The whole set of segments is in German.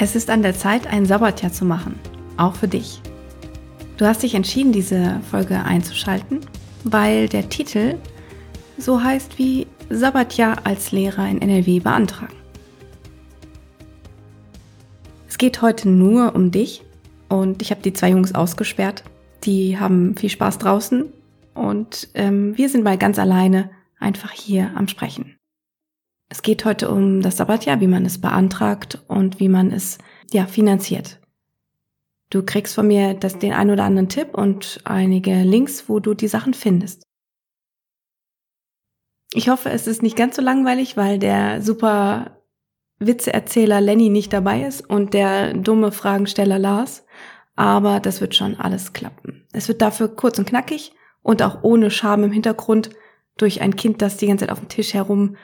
Es ist an der Zeit, ein Sabbatjahr zu machen, auch für dich. Du hast dich entschieden, diese Folge einzuschalten, weil der Titel so heißt wie Sabbatjahr als Lehrer in NRW beantragen. Es geht heute nur um dich und ich habe die zwei Jungs ausgesperrt. Die haben viel Spaß draußen und ähm, wir sind mal ganz alleine einfach hier am Sprechen. Es geht heute um das Sabbatjahr, wie man es beantragt und wie man es ja finanziert. Du kriegst von mir das, den ein oder anderen Tipp und einige Links, wo du die Sachen findest. Ich hoffe, es ist nicht ganz so langweilig, weil der super Witzeerzähler Lenny nicht dabei ist und der dumme Fragensteller Lars. Aber das wird schon alles klappen. Es wird dafür kurz und knackig und auch ohne Scham im Hintergrund durch ein Kind, das die ganze Zeit auf dem Tisch herum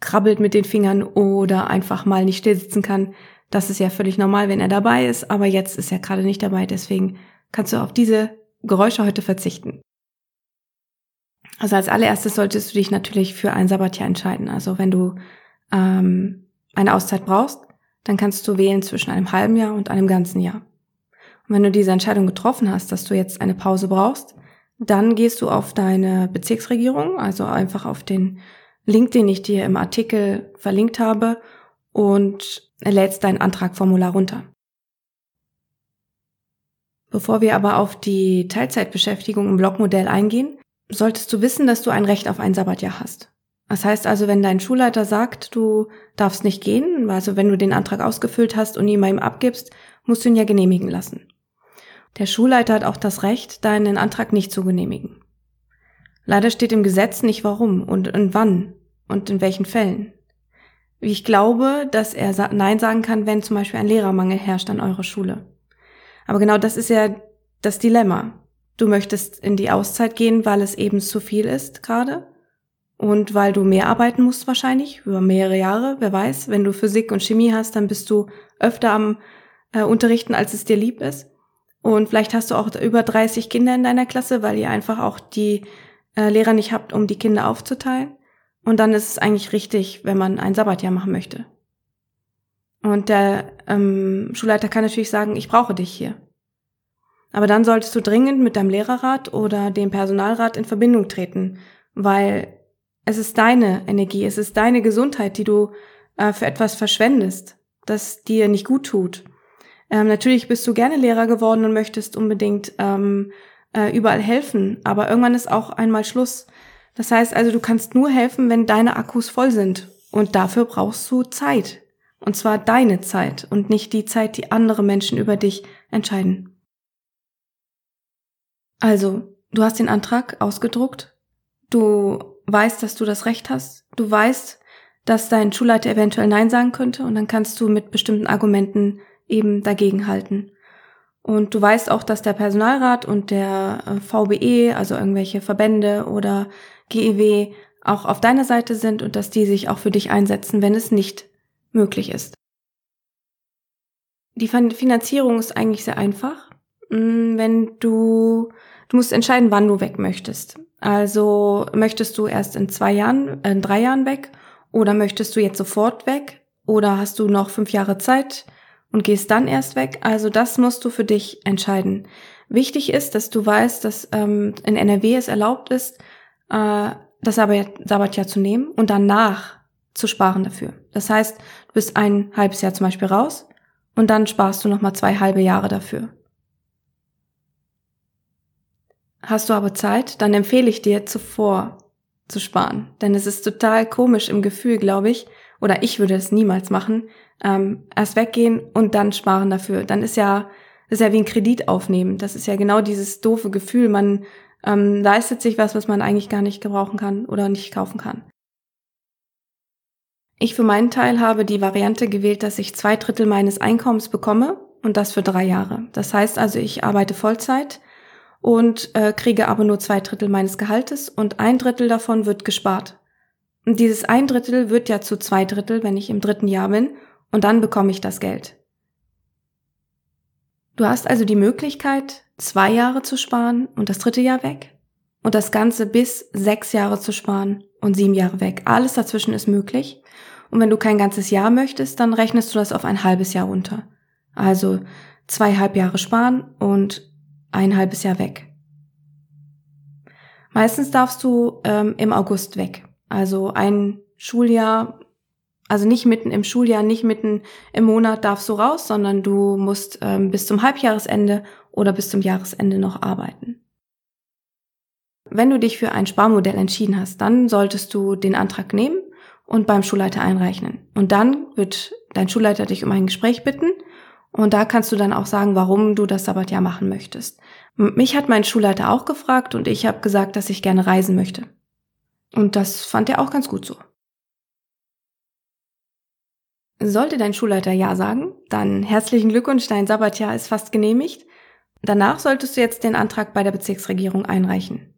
krabbelt mit den Fingern oder einfach mal nicht still sitzen kann. Das ist ja völlig normal, wenn er dabei ist, aber jetzt ist er gerade nicht dabei, deswegen kannst du auf diese Geräusche heute verzichten. Also als allererstes solltest du dich natürlich für ein Sabbatjahr entscheiden. Also wenn du ähm, eine Auszeit brauchst, dann kannst du wählen zwischen einem halben Jahr und einem ganzen Jahr. Und wenn du diese Entscheidung getroffen hast, dass du jetzt eine Pause brauchst, dann gehst du auf deine Bezirksregierung, also einfach auf den Link, den ich dir im Artikel verlinkt habe und lädst dein Antragformular runter. Bevor wir aber auf die Teilzeitbeschäftigung im Blockmodell eingehen, solltest du wissen, dass du ein Recht auf ein Sabbatjahr hast. Das heißt also, wenn dein Schulleiter sagt, du darfst nicht gehen, also wenn du den Antrag ausgefüllt hast und ihn bei ihm abgibst, musst du ihn ja genehmigen lassen. Der Schulleiter hat auch das Recht, deinen Antrag nicht zu genehmigen. Leider steht im Gesetz nicht warum und, und wann und in welchen Fällen. Ich glaube, dass er Nein sagen kann, wenn zum Beispiel ein Lehrermangel herrscht an eurer Schule. Aber genau das ist ja das Dilemma. Du möchtest in die Auszeit gehen, weil es eben zu viel ist gerade. Und weil du mehr arbeiten musst wahrscheinlich, über mehrere Jahre, wer weiß. Wenn du Physik und Chemie hast, dann bist du öfter am äh, Unterrichten, als es dir lieb ist. Und vielleicht hast du auch über 30 Kinder in deiner Klasse, weil ihr einfach auch die äh, Lehrer nicht habt, um die Kinder aufzuteilen. Und dann ist es eigentlich richtig, wenn man ein Sabbatjahr machen möchte. Und der ähm, Schulleiter kann natürlich sagen, ich brauche dich hier. Aber dann solltest du dringend mit deinem Lehrerrat oder dem Personalrat in Verbindung treten, weil es ist deine Energie, es ist deine Gesundheit, die du äh, für etwas verschwendest, das dir nicht gut tut. Ähm, natürlich bist du gerne Lehrer geworden und möchtest unbedingt ähm, äh, überall helfen, aber irgendwann ist auch einmal Schluss. Das heißt also, du kannst nur helfen, wenn deine Akkus voll sind. Und dafür brauchst du Zeit. Und zwar deine Zeit und nicht die Zeit, die andere Menschen über dich entscheiden. Also, du hast den Antrag ausgedruckt. Du weißt, dass du das Recht hast. Du weißt, dass dein Schulleiter eventuell Nein sagen könnte. Und dann kannst du mit bestimmten Argumenten eben dagegen halten. Und du weißt auch, dass der Personalrat und der äh, VBE, also irgendwelche Verbände oder GEW auch auf deiner Seite sind und dass die sich auch für dich einsetzen, wenn es nicht möglich ist. Die Finanzierung ist eigentlich sehr einfach. Mm, wenn du, du musst entscheiden, wann du weg möchtest. Also möchtest du erst in zwei Jahren, äh, in drei Jahren weg oder möchtest du jetzt sofort weg oder hast du noch fünf Jahre Zeit und gehst dann erst weg? Also das musst du für dich entscheiden. Wichtig ist, dass du weißt, dass ähm, in NRW es erlaubt ist, äh, das Sabbatjahr zu nehmen und danach zu sparen dafür. Das heißt, du bist ein halbes Jahr zum Beispiel raus und dann sparst du nochmal zwei halbe Jahre dafür. Hast du aber Zeit, dann empfehle ich dir zuvor zu sparen. Denn es ist total komisch im Gefühl, glaube ich, oder ich würde es niemals machen, ähm, erst weggehen und dann sparen dafür. Dann ist ja Das ist ja wie ein Kredit aufnehmen. Das ist ja genau dieses doofe Gefühl. Man ähm, leistet sich was, was man eigentlich gar nicht gebrauchen kann oder nicht kaufen kann. Ich für meinen Teil habe die Variante gewählt, dass ich zwei Drittel meines Einkommens bekomme und das für drei Jahre. Das heißt also, ich arbeite Vollzeit und äh, kriege aber nur zwei Drittel meines Gehaltes und ein Drittel davon wird gespart. Und dieses ein Drittel wird ja zu zwei Drittel, wenn ich im dritten Jahr bin und dann bekomme ich das Geld. Du hast also die Möglichkeit, zwei Jahre zu sparen und das dritte Jahr weg und das Ganze bis sechs Jahre zu sparen und sieben Jahre weg. Alles dazwischen ist möglich. Und wenn du kein ganzes Jahr möchtest, dann rechnest du das auf ein halbes Jahr runter. Also zweieinhalb Jahre sparen und ein halbes Jahr weg. Meistens darfst du ähm, im August weg. Also ein Schuljahr, also nicht mitten im Schuljahr, nicht mitten im Monat darfst du raus, sondern du musst ähm, bis zum Halbjahresende oder bis zum Jahresende noch arbeiten. Wenn du dich für ein Sparmodell entschieden hast, dann solltest du den Antrag nehmen und beim Schulleiter einreichen. Und dann wird dein Schulleiter dich um ein Gespräch bitten und da kannst du dann auch sagen, warum du das Sabbatjahr machen möchtest. Mich hat mein Schulleiter auch gefragt und ich habe gesagt, dass ich gerne reisen möchte. Und das fand er auch ganz gut so. Sollte dein Schulleiter Ja sagen, dann herzlichen Glückwunsch, dein Sabbatjahr ist fast genehmigt. Danach solltest du jetzt den Antrag bei der Bezirksregierung einreichen.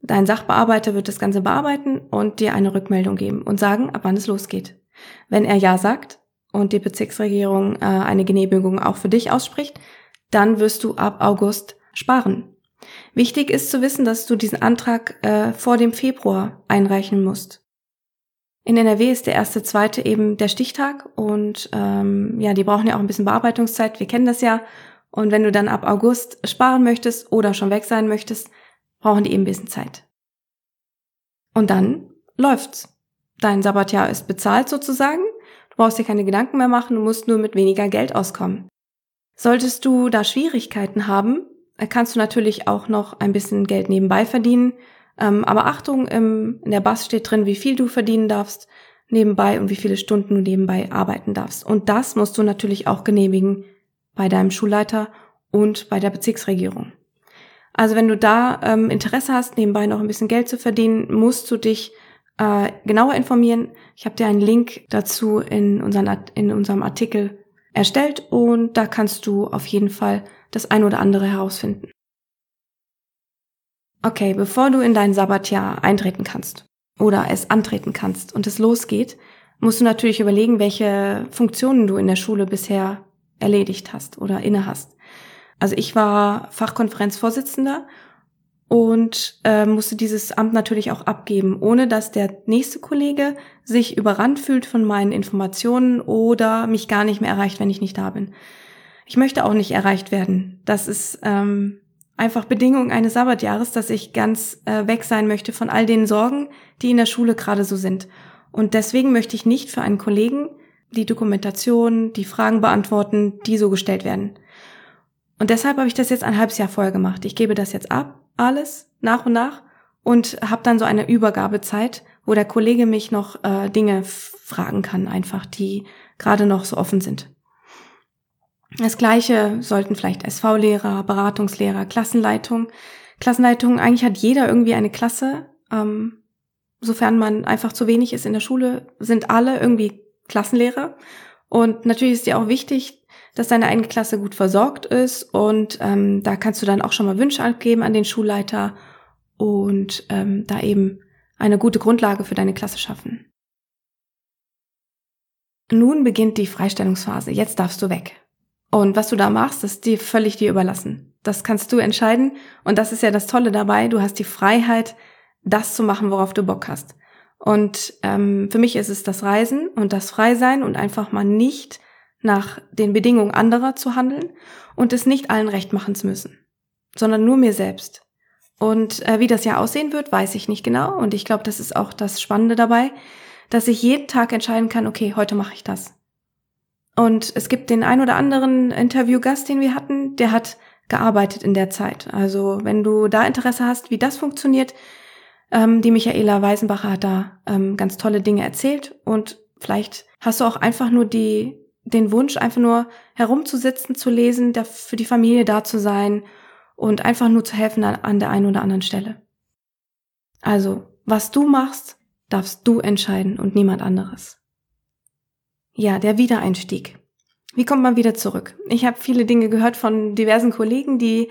Dein Sachbearbeiter wird das Ganze bearbeiten und dir eine Rückmeldung geben und sagen, ab wann es losgeht. Wenn er Ja sagt und die Bezirksregierung äh, eine Genehmigung auch für dich ausspricht, dann wirst du ab August sparen. Wichtig ist zu wissen, dass du diesen Antrag äh, vor dem Februar einreichen musst. In NRW ist der erste, zweite eben der Stichtag und ähm, ja, die brauchen ja auch ein bisschen Bearbeitungszeit. Wir kennen das ja. Und wenn du dann ab August sparen möchtest oder schon weg sein möchtest, brauchen die eben ein bisschen Zeit. Und dann läuft's. Dein Sabbatjahr ist bezahlt sozusagen. Du brauchst dir keine Gedanken mehr machen, du musst nur mit weniger Geld auskommen. Solltest du da Schwierigkeiten haben, kannst du natürlich auch noch ein bisschen Geld nebenbei verdienen. Ähm, aber Achtung, im, in der Bass steht drin, wie viel du verdienen darfst nebenbei und wie viele Stunden du nebenbei arbeiten darfst. Und das musst du natürlich auch genehmigen bei deinem Schulleiter und bei der Bezirksregierung. Also wenn du da ähm, Interesse hast, nebenbei noch ein bisschen Geld zu verdienen, musst du dich äh, genauer informieren. Ich habe dir einen Link dazu in, unseren, in unserem Artikel erstellt und da kannst du auf jeden Fall das ein oder andere herausfinden. Okay, bevor du in dein Sabbatjahr eintreten kannst oder es antreten kannst und es losgeht, musst du natürlich überlegen, welche Funktionen du in der Schule bisher erledigt hast oder inne hast. Also ich war Fachkonferenzvorsitzender und äh, musste dieses Amt natürlich auch abgeben, ohne dass der nächste Kollege sich überrannt fühlt von meinen Informationen oder mich gar nicht mehr erreicht, wenn ich nicht da bin. Ich möchte auch nicht erreicht werden. Das ist ähm, einfach Bedingung eines Sabbatjahres, dass ich ganz äh, weg sein möchte von all den Sorgen, die in der Schule gerade so sind. Und deswegen möchte ich nicht für einen Kollegen die Dokumentation, die Fragen beantworten, die so gestellt werden. Und deshalb habe ich das jetzt ein halbes Jahr vorher gemacht. Ich gebe das jetzt ab, alles, nach und nach, und habe dann so eine Übergabezeit, wo der Kollege mich noch äh, Dinge fragen kann, einfach, die gerade noch so offen sind. Das gleiche sollten vielleicht SV-Lehrer, Beratungslehrer, Klassenleitung. Klassenleitung, eigentlich hat jeder irgendwie eine Klasse. Ähm, sofern man einfach zu wenig ist in der Schule, sind alle irgendwie Klassenlehrer. Und natürlich ist dir auch wichtig, dass deine eigene Klasse gut versorgt ist und ähm, da kannst du dann auch schon mal Wünsche abgeben an den Schulleiter und ähm, da eben eine gute Grundlage für deine Klasse schaffen. Nun beginnt die Freistellungsphase. Jetzt darfst du weg. Und was du da machst, ist dir völlig dir überlassen. Das kannst du entscheiden. Und das ist ja das Tolle dabei. Du hast die Freiheit, das zu machen, worauf du Bock hast. Und ähm, für mich ist es das Reisen und das Freisein und einfach mal nicht nach den Bedingungen anderer zu handeln und es nicht allen recht machen zu müssen, sondern nur mir selbst. Und äh, wie das ja aussehen wird, weiß ich nicht genau. Und ich glaube, das ist auch das Spannende dabei, dass ich jeden Tag entscheiden kann, okay, heute mache ich das. Und es gibt den ein oder anderen Interviewgast, den wir hatten, der hat gearbeitet in der Zeit. Also wenn du da Interesse hast, wie das funktioniert, ähm, die Michaela Weisenbacher hat da ähm, ganz tolle Dinge erzählt und vielleicht hast du auch einfach nur die den Wunsch, einfach nur herumzusitzen, zu lesen, für die Familie da zu sein und einfach nur zu helfen an der einen oder anderen Stelle. Also, was du machst, darfst du entscheiden und niemand anderes. Ja, der Wiedereinstieg. Wie kommt man wieder zurück? Ich habe viele Dinge gehört von diversen Kollegen, die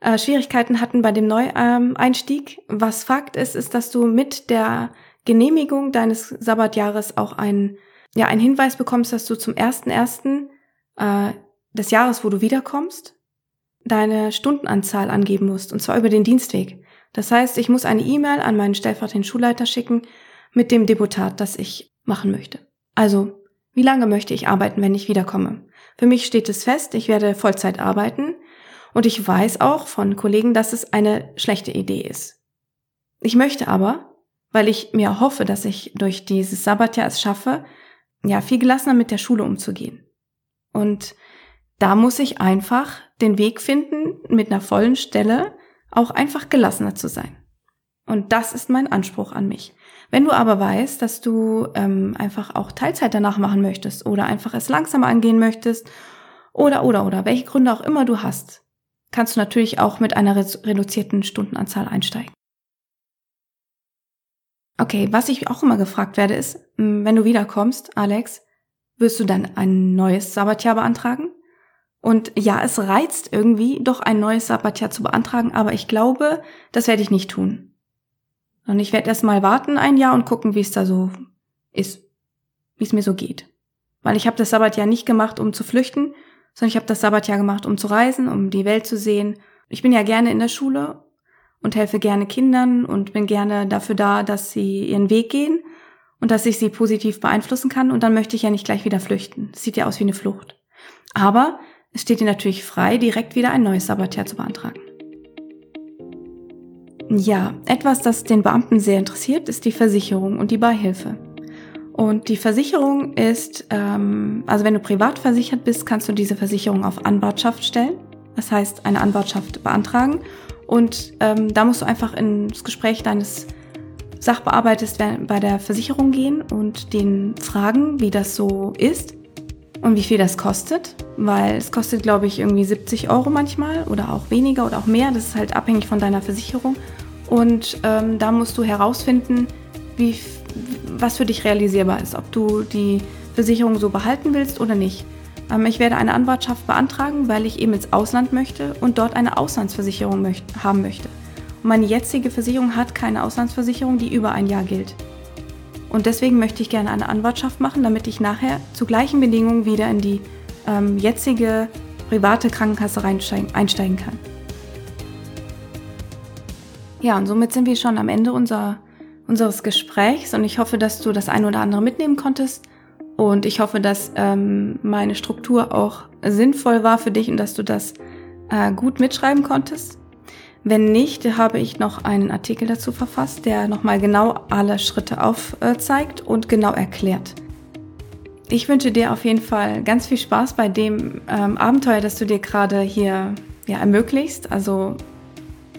äh, Schwierigkeiten hatten bei dem Neueinstieg. Was Fakt ist, ist, dass du mit der Genehmigung deines Sabbatjahres auch einen, ja, einen Hinweis bekommst, dass du zum ersten ersten äh, des Jahres, wo du wiederkommst, deine Stundenanzahl angeben musst, und zwar über den Dienstweg. Das heißt, ich muss eine E-Mail an meinen stellvertretenden Schulleiter schicken mit dem Deputat, das ich machen möchte. Also, wie lange möchte ich arbeiten, wenn ich wiederkomme? Für mich steht es fest, ich werde Vollzeit arbeiten und ich weiß auch von Kollegen, dass es eine schlechte Idee ist. Ich möchte aber, weil ich mir hoffe, dass ich durch dieses Sabbatjahr es schaffe, ja, viel gelassener mit der Schule umzugehen. Und da muss ich einfach den Weg finden, mit einer vollen Stelle auch einfach gelassener zu sein. Und das ist mein Anspruch an mich. Wenn du aber weißt, dass du ähm, einfach auch Teilzeit danach machen möchtest oder einfach es langsamer angehen möchtest oder oder oder welche Gründe auch immer du hast, kannst du natürlich auch mit einer reduzierten Stundenanzahl einsteigen. Okay, was ich auch immer gefragt werde ist, wenn du wiederkommst, Alex, wirst du dann ein neues Sabbatjahr beantragen? Und ja, es reizt irgendwie, doch ein neues Sabbatjahr zu beantragen, aber ich glaube, das werde ich nicht tun. Und ich werde erst mal warten ein Jahr und gucken, wie es da so ist, wie es mir so geht. Weil ich habe das Sabbatjahr nicht gemacht, um zu flüchten, sondern ich habe das Sabbatjahr gemacht, um zu reisen, um die Welt zu sehen. Ich bin ja gerne in der Schule und helfe gerne Kindern und bin gerne dafür da, dass sie ihren Weg gehen und dass ich sie positiv beeinflussen kann. Und dann möchte ich ja nicht gleich wieder flüchten. Das sieht ja aus wie eine Flucht. Aber es steht dir natürlich frei, direkt wieder ein neues Sabbatjahr zu beantragen. Ja, etwas, das den Beamten sehr interessiert, ist die Versicherung und die Beihilfe. Und die Versicherung ist, ähm, also wenn du privat versichert bist, kannst du diese Versicherung auf Anwartschaft stellen. Das heißt, eine Anwartschaft beantragen. Und ähm, da musst du einfach ins Gespräch deines Sachbearbeiters bei der Versicherung gehen und den fragen, wie das so ist und wie viel das kostet, weil es kostet, glaube ich, irgendwie 70 Euro manchmal oder auch weniger oder auch mehr. Das ist halt abhängig von deiner Versicherung. Und ähm, da musst du herausfinden, wie, was für dich realisierbar ist, ob du die Versicherung so behalten willst oder nicht. Ähm, ich werde eine Anwartschaft beantragen, weil ich eben ins Ausland möchte und dort eine Auslandsversicherung möcht haben möchte. Und meine jetzige Versicherung hat keine Auslandsversicherung, die über ein Jahr gilt. Und deswegen möchte ich gerne eine Anwartschaft machen, damit ich nachher zu gleichen Bedingungen wieder in die ähm, jetzige private Krankenkasse einsteigen kann. Ja, und somit sind wir schon am Ende unser, unseres Gesprächs und ich hoffe, dass du das ein oder andere mitnehmen konntest und ich hoffe, dass ähm, meine Struktur auch sinnvoll war für dich und dass du das äh, gut mitschreiben konntest. Wenn nicht, habe ich noch einen Artikel dazu verfasst, der nochmal genau alle Schritte aufzeigt und genau erklärt. Ich wünsche dir auf jeden Fall ganz viel Spaß bei dem ähm, Abenteuer, das du dir gerade hier ja, ermöglichst. Also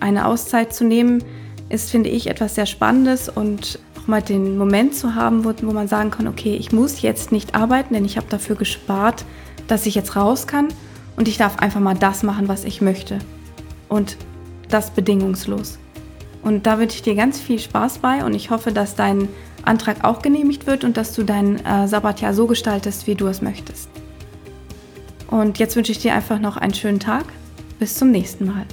eine Auszeit zu nehmen, ist, finde ich, etwas sehr Spannendes und auch mal den Moment zu haben, wo, wo man sagen kann, okay, ich muss jetzt nicht arbeiten, denn ich habe dafür gespart, dass ich jetzt raus kann und ich darf einfach mal das machen, was ich möchte. Und das bedingungslos. Und da wünsche ich dir ganz viel Spaß bei und ich hoffe, dass dein Antrag auch genehmigt wird und dass du dein äh, Sabbatjahr so gestaltest, wie du es möchtest. Und jetzt wünsche ich dir einfach noch einen schönen Tag. Bis zum nächsten Mal.